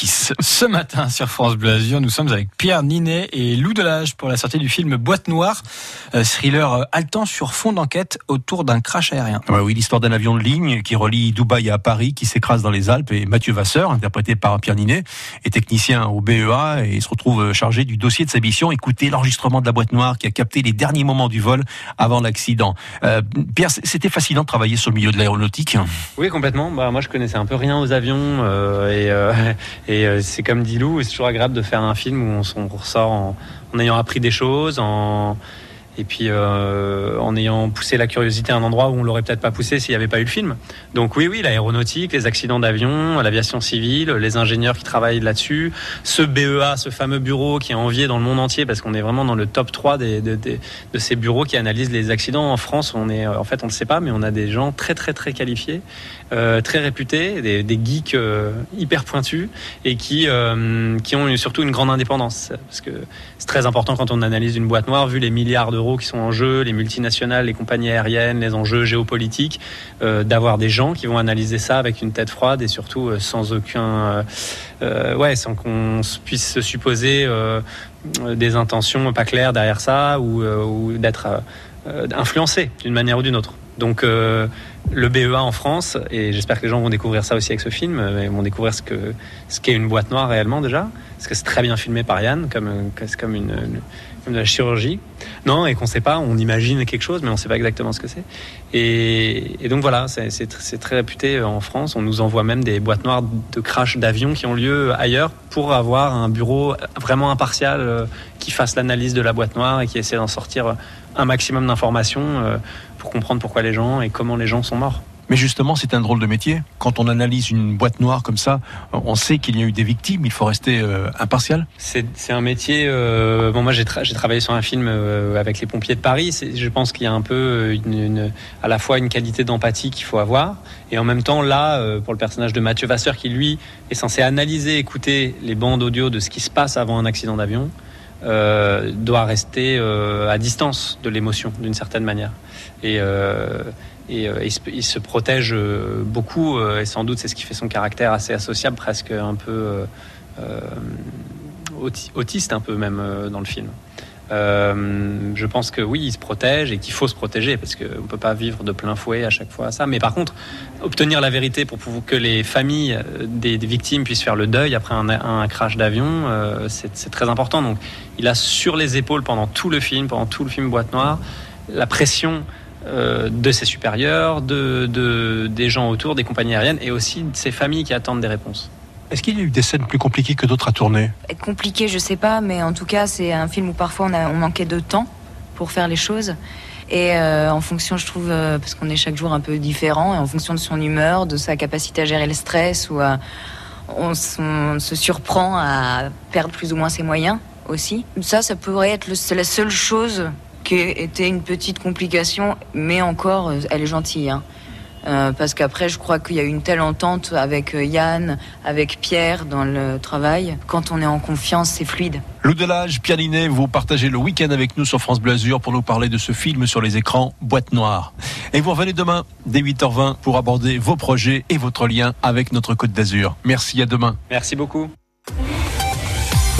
Ce matin sur France Bleu Azur, nous sommes avec Pierre Ninet et Lou Delage pour la sortie du film Boîte Noire, euh, thriller euh, haletant sur fond d'enquête autour d'un crash aérien. Ouais, oui, l'histoire d'un avion de ligne qui relie Dubaï à Paris, qui s'écrase dans les Alpes et Mathieu Vasseur, interprété par Pierre Ninet, est technicien au BEA et se retrouve chargé du dossier de sa mission. Écoutez l'enregistrement de la boîte noire qui a capté les derniers moments du vol avant l'accident. Euh, Pierre, c'était fascinant de travailler sur le milieu de l'aéronautique. Oui, complètement. Bah, moi, je connaissais un peu rien aux avions euh, et, euh, et euh, c'est comme dit Lou, c'est toujours agréable de faire un film où on, ressort en, en, ayant appris des choses, en, et puis euh, en ayant poussé la curiosité à un endroit où on l'aurait peut-être pas poussé s'il n'y avait pas eu le film. Donc oui, oui, l'aéronautique, les accidents d'avion, l'aviation civile, les ingénieurs qui travaillent là-dessus, ce BEA, ce fameux bureau qui est envié dans le monde entier parce qu'on est vraiment dans le top 3 des, de ces bureaux qui analysent les accidents en France. On est, en fait, on ne sait pas, mais on a des gens très très très qualifiés, euh, très réputés, des, geeks euh, hyper pointus et qui qui ont surtout une grande indépendance parce que c'est très important quand on analyse une boîte noire vu les milliards d'euros qui sont en jeu, les multinationales, les compagnies aériennes, les enjeux géopolitiques, euh, d'avoir des gens qui vont analyser ça avec une tête froide et surtout euh, sans aucun, euh, ouais, sans qu'on puisse se supposer des intentions pas claires derrière ça ou, ou d'être influencé d'une manière ou d'une autre. Donc le BEA en France, et j'espère que les gens vont découvrir ça aussi avec ce film, ils vont découvrir ce que ce qu'est une boîte noire réellement déjà, parce que c'est très bien filmé par Yann, comme c'est comme de la chirurgie. Non, et qu'on ne sait pas, on imagine quelque chose, mais on ne sait pas exactement ce que c'est. Et, et, donc voilà, c'est très réputé en France. On nous envoie même des boîtes noires de crash d'avions qui ont lieu ailleurs pour avoir un bureau vraiment impartial qui fasse l'analyse de la boîte noire et qui essaie d'en sortir un maximum d'informations pour comprendre pourquoi les gens et comment les gens sont morts. Mais justement, c'est un drôle de métier. Quand on analyse une boîte noire comme ça, on sait qu'il y a eu des victimes, il faut rester euh, impartial. C'est un métier. Euh, bon, moi, j'ai tra travaillé sur un film euh, avec les pompiers de Paris. Je pense qu'il y a un peu une, une, à la fois une qualité d'empathie qu'il faut avoir, et en même temps, là, pour le personnage de Mathieu Vasseur, qui lui est censé analyser, écouter les bandes audio de ce qui se passe avant un accident d'avion. Euh, doit rester euh, à distance de l'émotion d'une certaine manière. Et, euh, il, se, protège beaucoup et sans doute c'est ce qui fait son caractère assez associable, presque un peu autiste un peu même dans le film. Euh, je pense que oui, il se protège et qu'il faut se protéger parce qu'on ne peut pas vivre de plein fouet à chaque fois ça. Mais par contre, obtenir la vérité pour que les familles des, des victimes puissent faire le deuil après un, crash d'avion, euh, c'est très important. Donc, il a sur les épaules pendant tout le film, pendant tout le film Boîte Noire, la pression euh, de ses supérieurs, de, des gens autour, des compagnies aériennes et aussi de ses familles qui attendent des réponses. Est-ce qu'il y a eu des scènes plus compliquées que d'autres à tourner Compliquées, je sais pas, mais en tout cas, c'est un film où parfois on, manquait de temps pour faire les choses. Et euh, en fonction, je trouve, euh, parce qu'on est chaque jour un peu différent, et en fonction de son humeur, de sa capacité à gérer le stress, ou à, on, on, se surprend à perdre plus ou moins ses moyens aussi. Ça, ça pourrait être la seule chose qui était une petite complication, mais encore, elle est gentille. Hein. Euh, parce qu'après, je crois qu'il y a une telle entente avec Yann, avec Pierre dans le travail. Quand on est en confiance, c'est fluide. Lou Delage, Pianinet, vous partagez le week-end avec nous sur France Bleu Azur pour nous parler de ce film sur les écrans Boîte Noire. Et vous revenez demain dès 8h20 pour aborder vos projets et votre lien avec notre Côte d'Azur. Merci, à demain. Merci beaucoup.